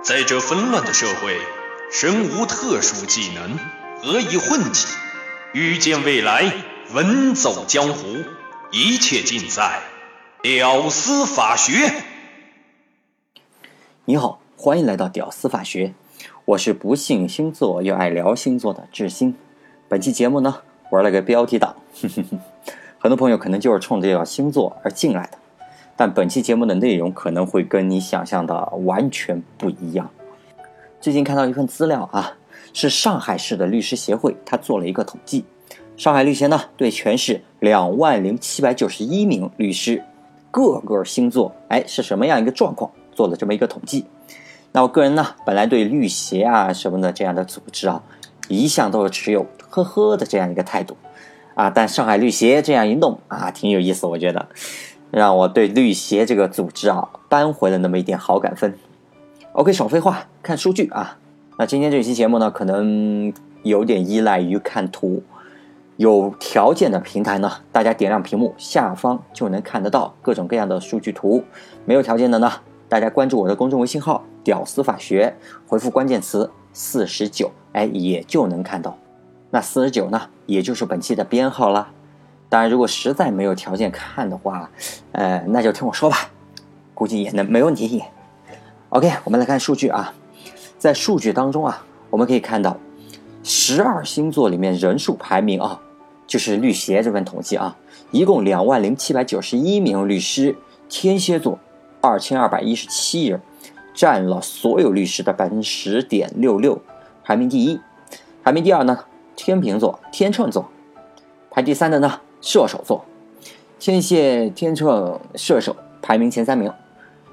在这纷乱的社会，身无特殊技能，何以混迹？预见未来，稳走江湖，一切尽在屌丝法学。你好，欢迎来到屌丝法学，我是不信星座又爱聊星座的志新。本期节目呢，玩了个标题党，很多朋友可能就是冲着要星座而进来的。但本期节目的内容可能会跟你想象的完全不一样。最近看到一份资料啊，是上海市的律师协会，他做了一个统计。上海律协呢，对全市两万零七百九十一名律师，各个星座哎是什么样一个状况，做了这么一个统计。那我个人呢，本来对律协啊什么的这样的组织啊，一向都是持有呵呵的这样一个态度啊。但上海律协这样一弄啊，挺有意思，我觉得。让我对律协这个组织啊扳回了那么一点好感分。OK，少废话，看数据啊。那今天这期节目呢，可能有点依赖于看图。有条件的平台呢，大家点亮屏幕下方就能看得到各种各样的数据图。没有条件的呢，大家关注我的公众微信号“屌丝法学”，回复关键词“四十九”，哎，也就能看到。那四十九呢，也就是本期的编号了。当然，如果实在没有条件看的话，呃，那就听我说吧，估计也能没问题。OK，我们来看数据啊，在数据当中啊，我们可以看到十二星座里面人数排名啊，就是律协这份统计啊，一共两万零七百九十一名律师，天蝎座二千二百一十七人，占了所有律师的百分之十点六六，排名第一。排名第二呢，天秤座、天秤座，排第三的呢。射手座，天蝎、天秤、射手排名前三名。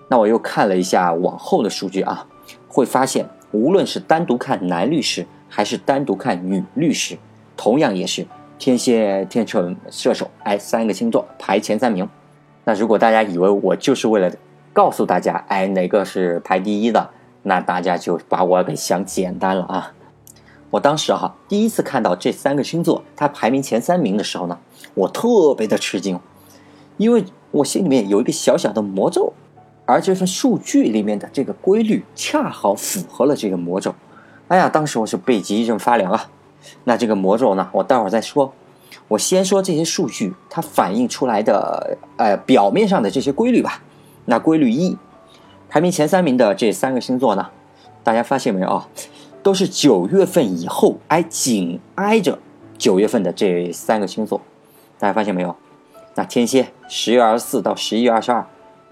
那我又看了一下往后的数据啊，会发现无论是单独看男律师，还是单独看女律师，同样也是天蝎、天秤、射手，哎，三个星座排前三名。那如果大家以为我就是为了告诉大家，哎，哪个是排第一的，那大家就把我给想简单了啊。我当时哈第一次看到这三个星座它排名前三名的时候呢，我特别的吃惊，因为我心里面有一个小小的魔咒，而这份数据里面的这个规律恰好符合了这个魔咒。哎呀，当时我是背脊一阵发凉啊。那这个魔咒呢，我待会儿再说。我先说这些数据它反映出来的呃表面上的这些规律吧。那规律一，排名前三名的这三个星座呢，大家发现没有啊？都是九月份以后，挨紧挨着九月份的这三个星座，大家发现没有？那天蝎十月二十四到十一月二十二，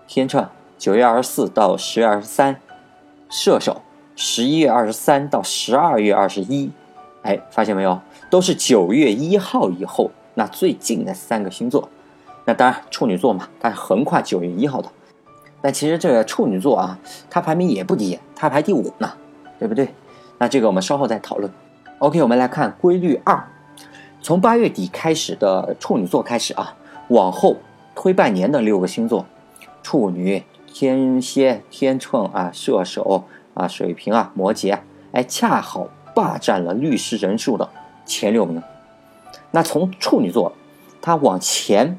天秤九月二十四到十月二十三，射手十一月二十三到十二月二十一，哎，发现没有？都是九月一号以后，那最近的三个星座。那当然，处女座嘛，它是横跨九月一号的。但其实这个处女座啊，它排名也不低，它排第五呢，对不对？那这个我们稍后再讨论。OK，我们来看规律二，从八月底开始的处女座开始啊，往后推半年的六个星座：处女、天蝎、天秤啊、射手啊、水瓶啊、摩羯，哎，恰好霸占了律师人数的前六名。那从处女座，它往前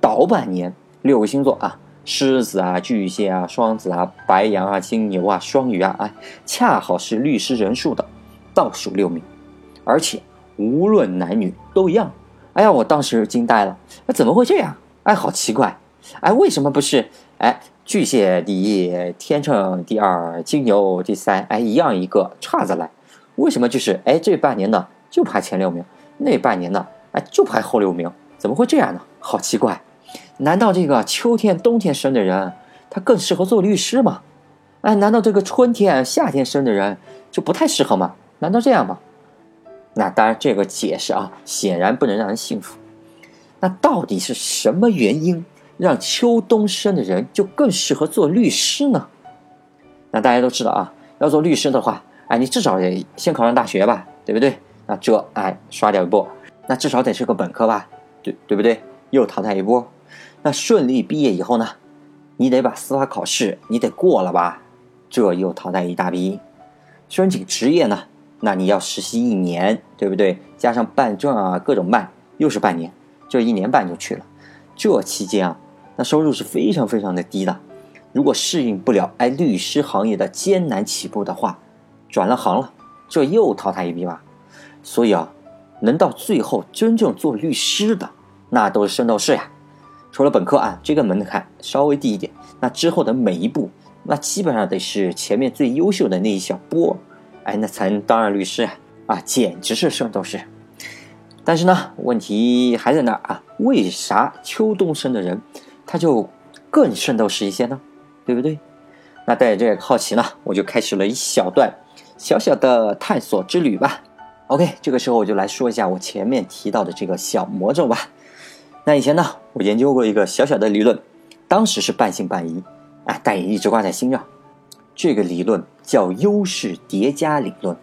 倒半年六个星座啊。狮子啊，巨蟹啊，双子啊，白羊啊，金牛啊，双鱼啊，哎，恰好是律师人数的倒数六名，而且无论男女都一样。哎呀，我当时惊呆了，那怎么会这样？哎，好奇怪，哎，为什么不是？哎，巨蟹第一，天秤第二，金牛第三，哎，一样一个岔子来，为什么就是哎这半年呢就排前六名，那半年呢哎就排后六名？怎么会这样呢？好奇怪。难道这个秋天、冬天生的人，他更适合做律师吗？哎，难道这个春天、夏天生的人就不太适合吗？难道这样吗？那当然，这个解释啊，显然不能让人信服。那到底是什么原因让秋冬生的人就更适合做律师呢？那大家都知道啊，要做律师的话，哎，你至少得先考上大学吧，对不对？那这哎，刷掉一波，那至少得是个本科吧，对对不对？又淘汰一波。那顺利毕业以后呢？你得把司法考试，你得过了吧？这又淘汰一大批。申请职业呢？那你要实习一年，对不对？加上办证啊，各种办，又是半年，这一年半就去了。这期间啊，那收入是非常非常的低的。如果适应不了哎律师行业的艰难起步的话，转了行了，这又淘汰一批吧。所以啊，能到最后真正做律师的，那都是圣斗士呀。除了本科啊，这个门槛稍微低一点，那之后的每一步，那基本上得是前面最优秀的那一小波，哎，那才能当上律师！啊，简直是圣斗士。但是呢，问题还在那儿啊，为啥秋冬生的人他就更圣斗士一些呢？对不对？那带着这个好奇呢，我就开始了一小段小小的探索之旅吧。OK，这个时候我就来说一下我前面提到的这个小魔咒吧。那以前呢，我研究过一个小小的理论，当时是半信半疑，啊，但也一直挂在心上。这个理论叫优势叠加理论。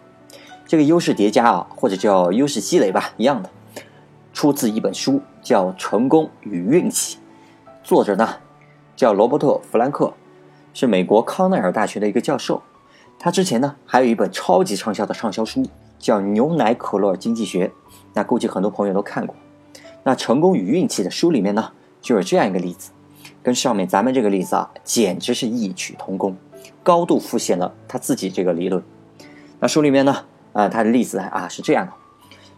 这个优势叠加啊，或者叫优势积累吧，一样的，出自一本书，叫《成功与运气》，作者呢叫罗伯特·弗兰克，是美国康奈尔大学的一个教授。他之前呢还有一本超级畅销的畅销书，叫《牛奶可乐经济学》，那估计很多朋友都看过。那成功与运气的书里面呢，就有这样一个例子，跟上面咱们这个例子啊，简直是异曲同工，高度复现了他自己这个理论。那书里面呢，啊，他的例子啊是这样的，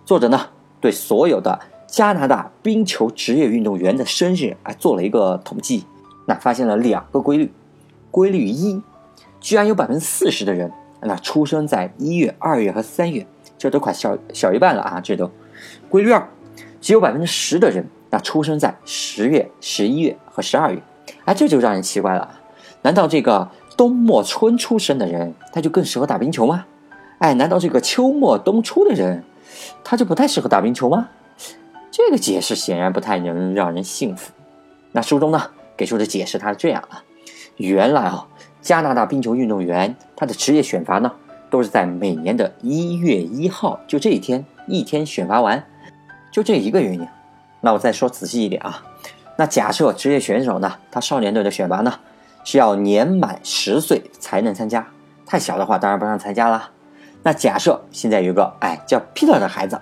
作者呢对所有的加拿大冰球职业运动员的生日啊做了一个统计，那发现了两个规律，规律一，居然有百分之四十的人，那出生在一月、二月和三月，这都快小小一半了啊，这都，规律二。只有百分之十的人，那出生在十月、十一月和十二月，哎，这就让人奇怪了。难道这个冬末春出生的人，他就更适合打冰球吗？哎，难道这个秋末冬初的人，他就不太适合打冰球吗？这个解释显然不太能让人信服。那书中呢给出的解释，他是这样啊：原来啊，加拿大冰球运动员他的职业选拔呢，都是在每年的一月一号，就这一天，一天选拔完。就这一个原因，那我再说仔细一点啊。那假设职业选手呢，他少年队的选拔呢，是要年满十岁才能参加，太小的话当然不让参加了。那假设现在有个哎叫 Peter 的孩子，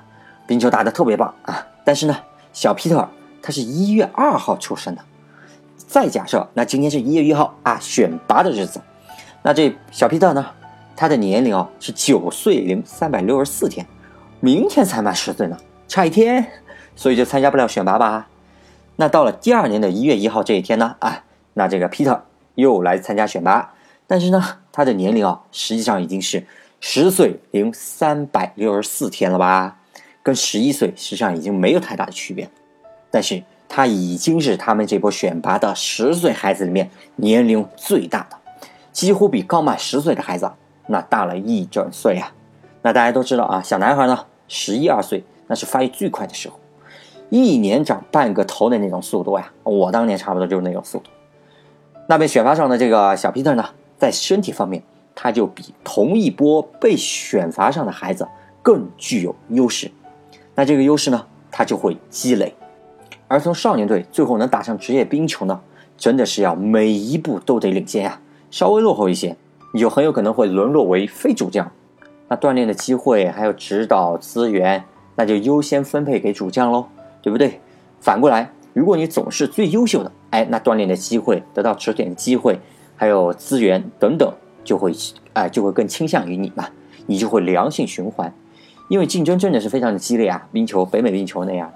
冰球打得特别棒啊，但是呢，小 Peter 他是一月二号出生的。再假设那今天是一月一号啊，选拔的日子，那这小 Peter 呢，他的年龄哦是九岁零三百六十四天，明天才满十岁呢。差一天，所以就参加不了选拔吧。那到了第二年的一月一号这一天呢？啊，那这个 Peter 又来参加选拔，但是呢，他的年龄啊，实际上已经是十岁零三百六十四天了吧？跟十一岁实际上已经没有太大的区别。但是他已经是他们这波选拔的十岁孩子里面年龄最大的，几乎比刚满十岁的孩子那大了一整岁啊。那大家都知道啊，小男孩呢，十一二岁。那是发育最快的时候，一年长半个头的那种速度呀！我当年差不多就是那种速度。那被选拔上的这个小皮特呢，在身体方面，他就比同一波被选拔上的孩子更具有优势。那这个优势呢，他就会积累。而从少年队最后能打上职业冰球呢，真的是要每一步都得领先呀！稍微落后一些，你就很有可能会沦落为非主将。那锻炼的机会还有指导资源。那就优先分配给主将喽，对不对？反过来，如果你总是最优秀的，哎，那锻炼的机会、得到指点的机会，还有资源等等，就会哎就会更倾向于你嘛，你就会良性循环。因为竞争真的是非常的激烈啊，冰球、北美冰球那样。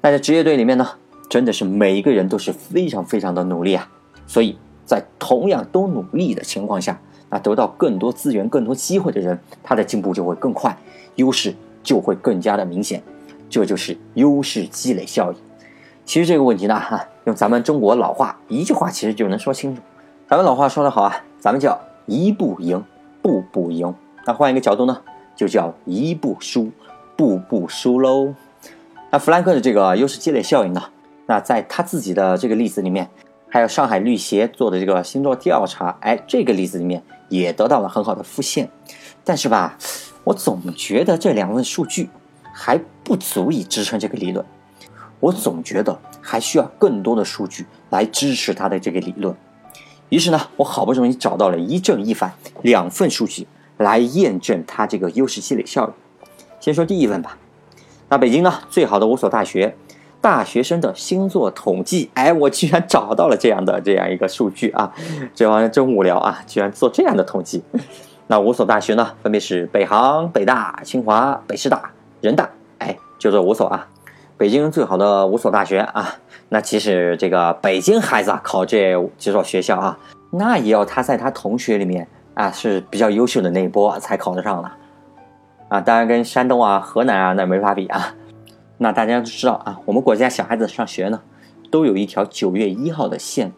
那在职业队里面呢，真的是每一个人都是非常非常的努力啊，所以在同样都努力的情况下，那得到更多资源、更多机会的人，他的进步就会更快，优势。就会更加的明显，这就是优势积累效应。其实这个问题呢，哈，用咱们中国老话一句话其实就能说清楚。咱们老话说得好啊，咱们叫一步赢，步步赢。那换一个角度呢，就叫一步输，步步输喽。那弗兰克的这个优势积累效应呢，那在他自己的这个例子里面，还有上海律协做的这个星座调查，哎，这个例子里面也得到了很好的复现。但是吧。我总觉得这两份数据还不足以支撑这个理论，我总觉得还需要更多的数据来支持他的这个理论。于是呢，我好不容易找到了一正一反两份数据来验证他这个优势积累效应。先说第一份吧。那北京呢最好的五所大学，大学生的星座统计。哎，我居然找到了这样的这样一个数据啊！这玩意真无聊啊，居然做这样的统计。那五所大学呢，分别是北航、北大、清华、北师大、人大。哎，就这五所啊。北京最好的五所大学啊，那其实这个北京孩子啊，考这几所学校啊，那也要他在他同学里面啊是比较优秀的那一波才考得上的啊。当然跟山东啊、河南啊那没法比啊。那大家都知道啊，我们国家小孩子上学呢，都有一条九月一号的线，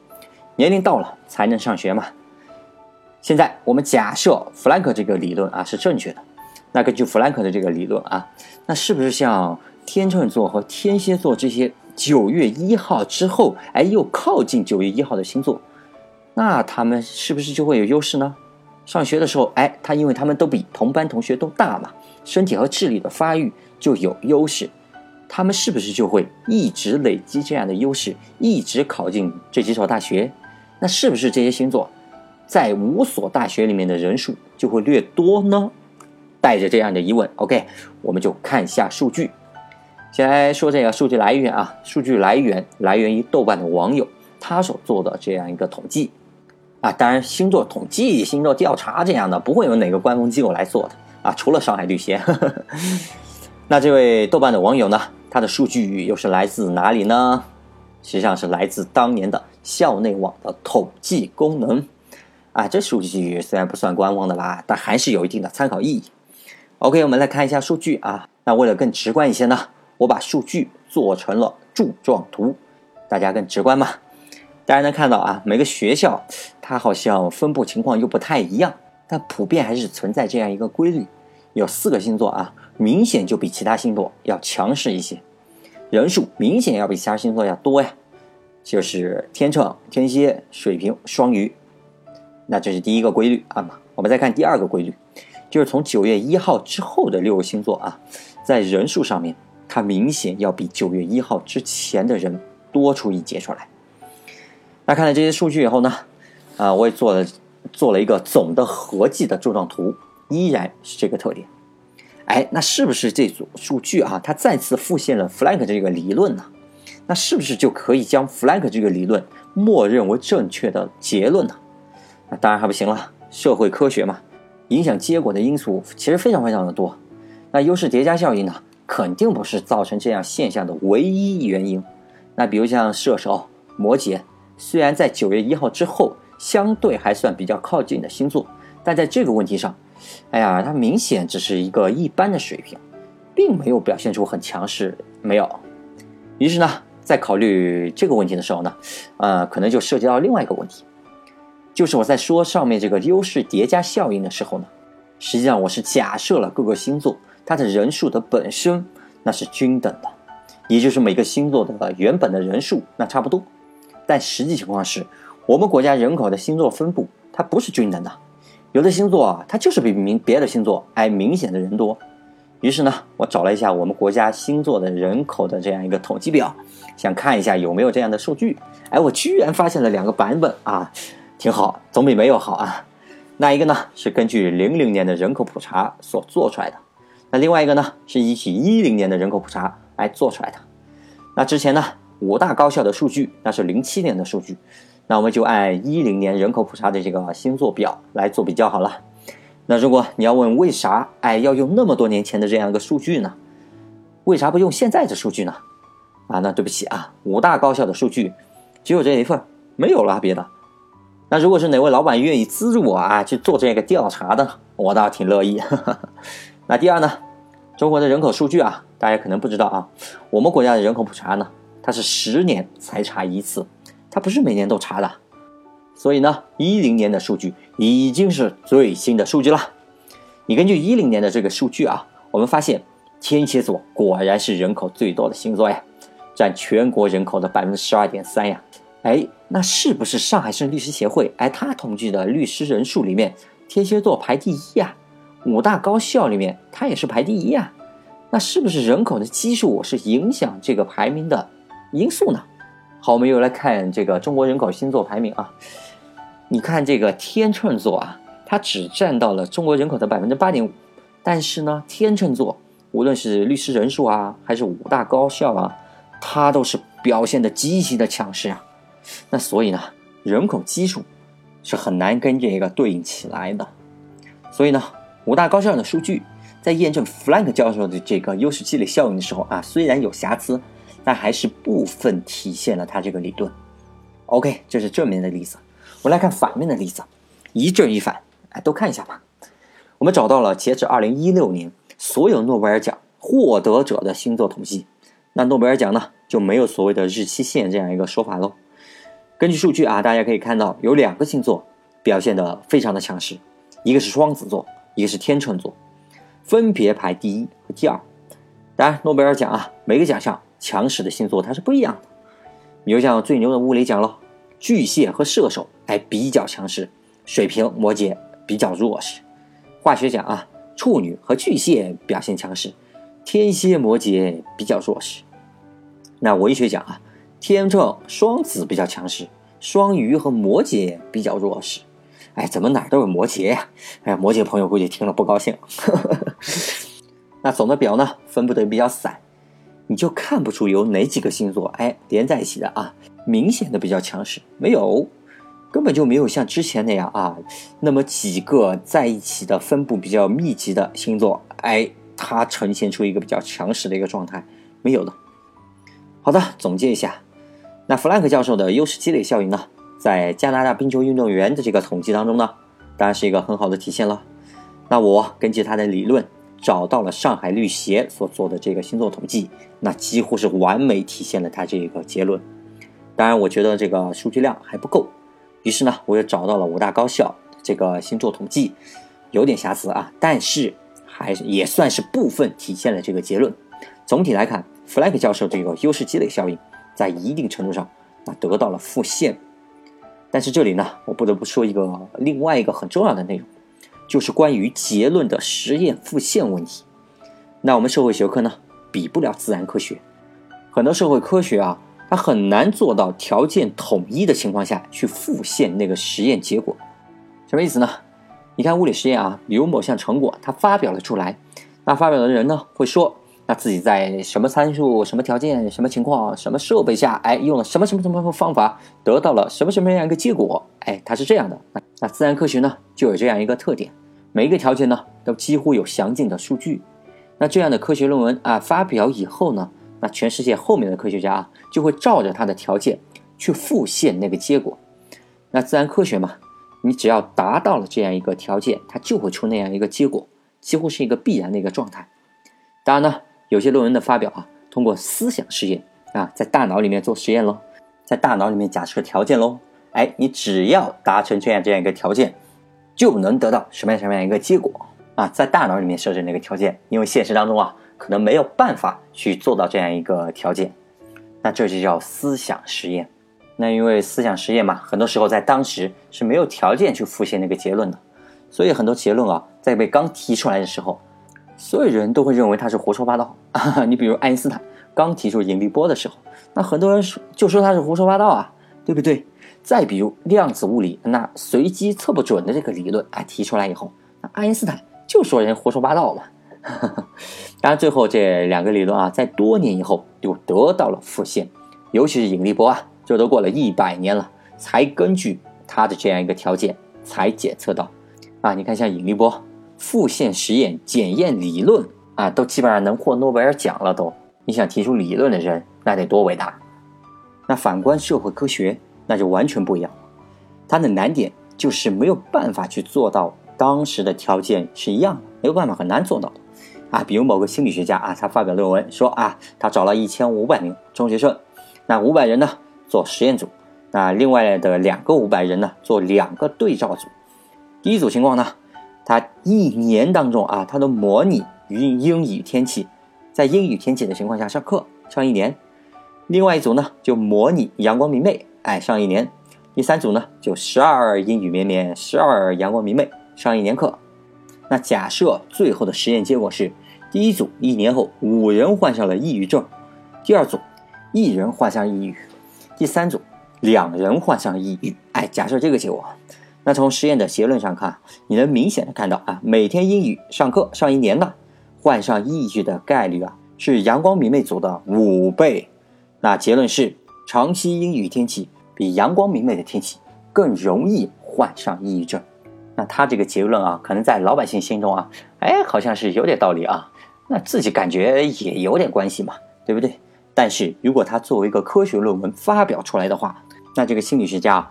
年龄到了才能上学嘛。现在我们假设弗兰克这个理论啊是正确的，那根据弗兰克的这个理论啊，那是不是像？天秤座和天蝎座这些九月一号之后，哎，又靠近九月一号的星座，那他们是不是就会有优势呢？上学的时候，哎，他因为他们都比同班同学都大嘛，身体和智力的发育就有优势，他们是不是就会一直累积这样的优势，一直考进这几所大学？那是不是这些星座在五所大学里面的人数就会略多呢？带着这样的疑问，OK，我们就看一下数据。先来说这个数据来源啊，数据来源来源于豆瓣的网友他所做的这样一个统计啊，当然星座统计、星座调查这样的不会有哪个官方机构来做的啊，除了上海绿协。那这位豆瓣的网友呢，他的数据又是来自哪里呢？实际上是来自当年的校内网的统计功能啊。这数据虽然不算官方的啦，但还是有一定的参考意义。OK，我们来看一下数据啊。那为了更直观一些呢？我把数据做成了柱状图，大家更直观嘛？大家能看到啊，每个学校它好像分布情况又不太一样，但普遍还是存在这样一个规律：有四个星座啊，明显就比其他星座要强势一些，人数明显要比其他星座要多呀。就是天秤、天蝎、水瓶、双鱼。那这是第一个规律啊。我们再看第二个规律，就是从九月一号之后的六个星座啊，在人数上面。它明显要比九月一号之前的人多出一截出来。那看了这些数据以后呢，啊，我也做了做了一个总的合计的柱状图，依然是这个特点。哎，那是不是这组数据啊，它再次复现了 Flank 这个理论呢？那是不是就可以将 Flank 这个理论默认为正确的结论呢？那当然还不行了，社会科学嘛，影响结果的因素其实非常非常的多。那优势叠加效应呢？肯定不是造成这样现象的唯一原因。那比如像射手、摩羯，虽然在九月一号之后相对还算比较靠近的星座，但在这个问题上，哎呀，它明显只是一个一般的水平，并没有表现出很强势。没有。于是呢，在考虑这个问题的时候呢，呃，可能就涉及到另外一个问题，就是我在说上面这个优势叠加效应的时候呢，实际上我是假设了各个星座。它的人数的本身那是均等的，也就是每个星座的原本的人数那差不多。但实际情况是，我们国家人口的星座分布它不是均等的，有的星座啊它就是比明别的星座哎明显的人多。于是呢，我找了一下我们国家星座的人口的这样一个统计表，想看一下有没有这样的数据。哎，我居然发现了两个版本啊，挺好，总比没有好啊。那一个呢是根据零零年的人口普查所做出来的。那另外一个呢，是一起一零年的人口普查来做出来的。那之前呢，五大高校的数据那是零七年的数据，那我们就按一零年人口普查的这个星座表来做比较好了。那如果你要问为啥，哎，要用那么多年前的这样一个数据呢？为啥不用现在的数据呢？啊，那对不起啊，五大高校的数据只有这一份，没有了别的。那如果是哪位老板愿意资助我啊去做这个调查的，我倒挺乐意。那第二呢？中国的人口数据啊，大家可能不知道啊。我们国家的人口普查呢，它是十年才查一次，它不是每年都查的。所以呢，一零年的数据已经是最新的数据了。你根据一零年的这个数据啊，我们发现天蝎座果然是人口最多的星座呀，占全国人口的百分之十二点三呀。哎，那是不是上海市律师协会哎，他统计的律师人数里面，天蝎座排第一呀？五大高校里面，他也是排第一呀。那是不是人口的基数是影响这个排名的因素呢？好，我们又来看这个中国人口星座排名啊。你看这个天秤座啊，它只占到了中国人口的百分之八点五。但是呢，天秤座无论是律师人数啊，还是五大高校啊，它都是表现的极其的强势啊。那所以呢，人口基数是很难跟这个对应起来的。所以呢，五大高校的数据在验证弗兰克教授的这个优势积累效应的时候啊，虽然有瑕疵，但还是部分体现了他这个理论。OK，这是正面的例子。我们来看反面的例子，一正一反，哎，都看一下吧。我们找到了截止二零一六年所有诺贝尔奖获得者的星座统计。那诺贝尔奖呢，就没有所谓的日期线这样一个说法喽。根据数据啊，大家可以看到有两个星座表现的非常的强势，一个是双子座，一个是天秤座，分别排第一和第二。当然，诺贝尔奖啊，每个奖项强势的星座它是不一样的。比如像最牛的物理奖喽，巨蟹和射手哎比较强势，水瓶、摩羯比较弱势。化学奖啊，处女和巨蟹表现强势，天蝎、摩羯比较弱势。那文学奖啊。天秤、双子比较强势，双鱼和摩羯比较弱势。哎，怎么哪儿都有摩羯呀？哎，摩羯朋友估计听了不高兴。那总的表呢，分布的比较散，你就看不出有哪几个星座哎连在一起的啊，明显的比较强势，没有，根本就没有像之前那样啊，那么几个在一起的分布比较密集的星座，哎，它呈现出一个比较强势的一个状态，没有的。好的，总结一下。那弗兰克教授的优势积累效应呢，在加拿大冰球运动员的这个统计当中呢，当然是一个很好的体现了。那我根据他的理论，找到了上海绿协所做的这个星座统计，那几乎是完美体现了他这个结论。当然，我觉得这个数据量还不够，于是呢，我又找到了五大高校这个星座统计，有点瑕疵啊，但是还也算是部分体现了这个结论。总体来看，弗兰克教授这个优势积累效应。在一定程度上，那得到了复现，但是这里呢，我不得不说一个另外一个很重要的内容，就是关于结论的实验复现问题。那我们社会学科呢，比不了自然科学，很多社会科学啊，它很难做到条件统一的情况下去复现那个实验结果。什么意思呢？你看物理实验啊，比如某项成果，它发表了出来，那发表的人呢，会说。那自己在什么参数、什么条件、什么情况、什么设备下，哎，用了什么什么什么方法，得到了什么什么样一个结果？哎，它是这样的。那自然科学呢，就有这样一个特点，每一个条件呢，都几乎有详尽的数据。那这样的科学论文啊，发表以后呢，那全世界后面的科学家啊，就会照着它的条件去复现那个结果。那自然科学嘛，你只要达到了这样一个条件，它就会出那样一个结果，几乎是一个必然的一个状态。当然呢。有些论文的发表啊，通过思想实验啊，在大脑里面做实验喽，在大脑里面假设条件喽，哎，你只要达成这样这样一个条件，就能得到什么样什么样一个结果啊，在大脑里面设置那个条件，因为现实当中啊，可能没有办法去做到这样一个条件，那这就叫思想实验。那因为思想实验嘛，很多时候在当时是没有条件去复现那个结论的，所以很多结论啊，在被刚提出来的时候。所有人都会认为他是胡说八道啊！你比如爱因斯坦刚提出引力波的时候，那很多人说就说他是胡说八道啊，对不对？再比如量子物理，那随机测不准的这个理论哎提出来以后，那爱因斯坦就说人胡说八道嘛。当然，最后这两个理论啊，在多年以后又得到了复现，尤其是引力波啊，这都过了一百年了，才根据它的这样一个条件才检测到啊。你看，像引力波。复现实验检验理论啊，都基本上能获诺贝尔奖了。都，你想提出理论的人，那得多伟大！那反观社会科学，那就完全不一样了。它的难点就是没有办法去做到当时的条件是一样的，没有办法，很难做到啊。比如某个心理学家啊，他发表论文说啊，他找了一千五百名中学生，那五百人呢做实验组，那另外的两个五百人呢做两个对照组。第一组情况呢？他一年当中啊，他都模拟英英语天气，在阴雨天气的情况下上课上一年。另外一组呢，就模拟阳光明媚，哎，上一年。第三组呢，就十二阴雨绵绵，十二阳光明媚，上一年课。那假设最后的实验结果是，第一组一年后五人患上了抑郁症，第二组一人患上抑郁，第三组两人患上抑郁。哎，假设这个结果。那从实验的结论上看，你能明显的看到啊，每天英语上课上一年的，患上抑郁的概率啊，是阳光明媚组的五倍。那结论是，长期阴雨天气比阳光明媚的天气更容易患上抑郁症。那他这个结论啊，可能在老百姓心中啊，哎，好像是有点道理啊。那自己感觉也有点关系嘛，对不对？但是如果他作为一个科学论文发表出来的话，那这个心理学家，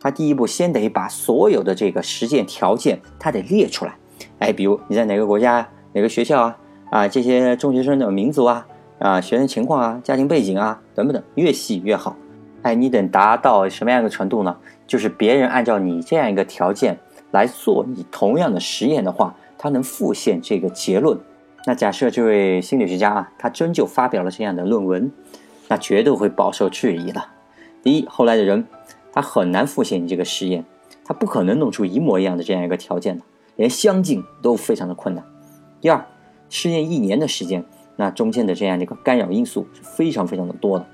他第一步先得把所有的这个实践条件他得列出来。哎，比如你在哪个国家、哪个学校啊，啊，这些中学生的民族啊。啊，学生情况啊，家庭背景啊，等等，越细越好。哎，你等达到什么样一个程度呢？就是别人按照你这样一个条件来做你同样的实验的话，他能复现这个结论。那假设这位心理学家啊，他真就发表了这样的论文，那绝对会饱受质疑的。第一，后来的人他很难复现你这个实验，他不可能弄出一模一样的这样一个条件的，连相近都非常的困难。第二，试验一年的时间。那中间的这样的一个干扰因素是非常非常的多的，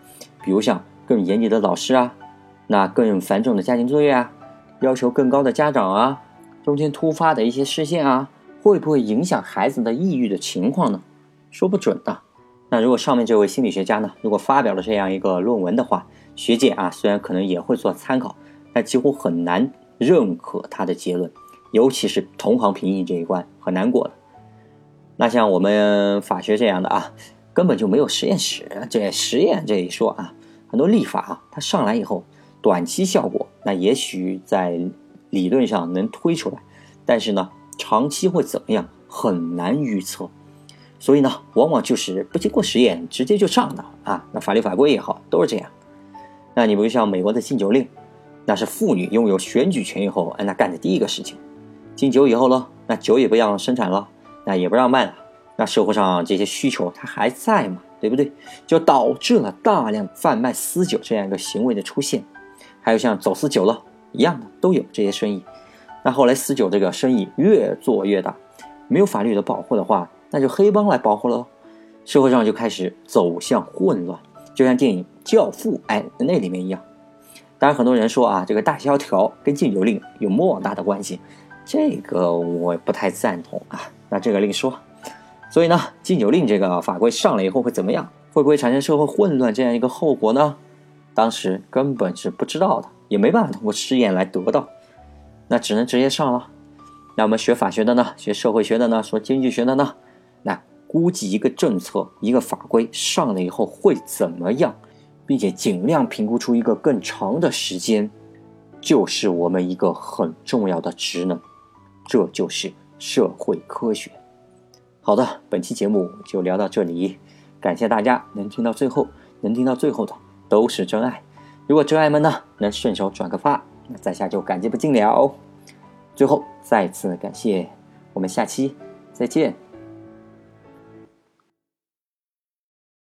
比如像更严厉的老师啊，那更繁重的家庭作业啊，要求更高的家长啊，中间突发的一些事件啊，会不会影响孩子的抑郁的情况呢？说不准的。那如果上面这位心理学家呢，如果发表了这样一个论文的话，学界啊虽然可能也会做参考，但几乎很难认可他的结论，尤其是同行评议这一关很难过的。那像我们法学这样的啊，根本就没有实验室，这实验这一说啊，很多立法啊，它上来以后，短期效果那也许在理论上能推出来，但是呢，长期会怎么样很难预测，所以呢，往往就是不经过实验直接就上的啊。那法律法规也好，都是这样。那你比如像美国的禁酒令，那是妇女拥有选举权以后，那干的第一个事情，禁酒以后呢，那酒也不让生产了。那也不让卖了，那社会上这些需求它还在嘛，对不对？就导致了大量贩卖私酒这样一个行为的出现，还有像走私酒了一样的都有这些生意。那后来私酒这个生意越做越大，没有法律的保护的话，那就黑帮来保护了，社会上就开始走向混乱，就像电影《教父》哎那里面一样。当然，很多人说啊，这个大萧条跟禁酒令有莫大的关系，这个我不太赞同啊。那这个另说，所以呢，禁酒令这个法规上来以后会怎么样？会不会产生社会混乱这样一个后果呢？当时根本是不知道的，也没办法通过试验来得到，那只能直接上了。那我们学法学的呢，学社会学的呢，说经济学的呢，那估计一个政策、一个法规上了以后会怎么样，并且尽量评估出一个更长的时间，就是我们一个很重要的职能，这就是。社会科学，好的，本期节目就聊到这里，感谢大家能听到最后，能听到最后的都是真爱。如果真爱们呢能顺手转个发，那在下就感激不尽了。最后再次感谢，我们下期再见。